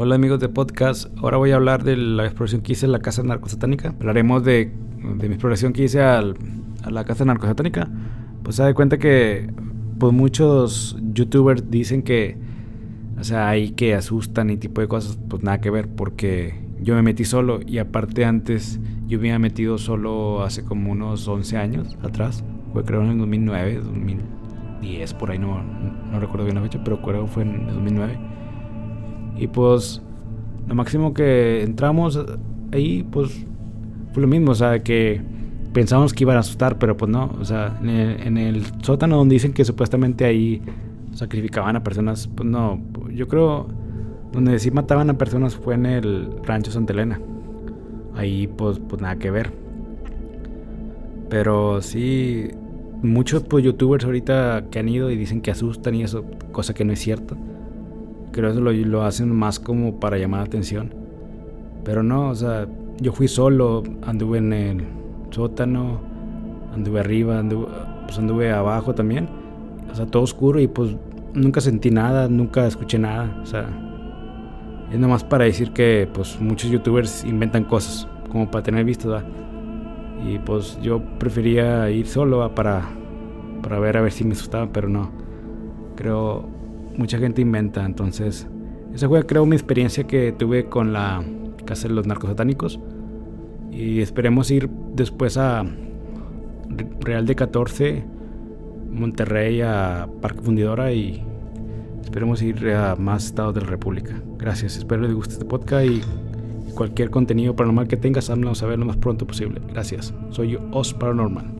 Hola amigos de podcast, ahora voy a hablar de la exploración que hice en la casa narcosatánica. Hablaremos de, de mi exploración que hice al, a la casa narcosatánica. Pues se da cuenta que pues muchos youtubers dicen que, o sea, hay que asustan y tipo de cosas, pues nada que ver, porque yo me metí solo y aparte antes yo me había metido solo hace como unos 11 años atrás, fue creo en el 2009, 2010, por ahí no, no recuerdo bien la fecha, pero creo que fue en el 2009. Y pues lo máximo que entramos ahí, pues fue lo mismo, o sea, que pensamos que iban a asustar, pero pues no, o sea, en el, en el sótano donde dicen que supuestamente ahí sacrificaban a personas, pues no, yo creo donde sí mataban a personas fue en el rancho Santa Elena. Ahí pues, pues nada que ver. Pero sí, muchos pues, youtubers ahorita que han ido y dicen que asustan y eso, cosa que no es cierto. Creo eso lo, lo hacen más como para llamar la atención. Pero no, o sea, yo fui solo, anduve en el sótano, anduve arriba, anduve, pues anduve abajo también. O sea, todo oscuro y pues nunca sentí nada, nunca escuché nada. O sea, es nomás para decir que pues muchos youtubers inventan cosas como para tener vistas. ¿verdad? Y pues yo prefería ir solo ¿va? para, para ver a ver si me asustaba, pero no. Creo mucha gente inventa, entonces esa fue creo mi experiencia que tuve con la casa de los narcos satánicos y esperemos ir después a Real de 14, Monterrey, a Parque Fundidora y esperemos ir a más estados de la República. Gracias, espero les guste este podcast y cualquier contenido paranormal que tengas, háblanos saber lo más pronto posible. Gracias, soy Os Paranormal.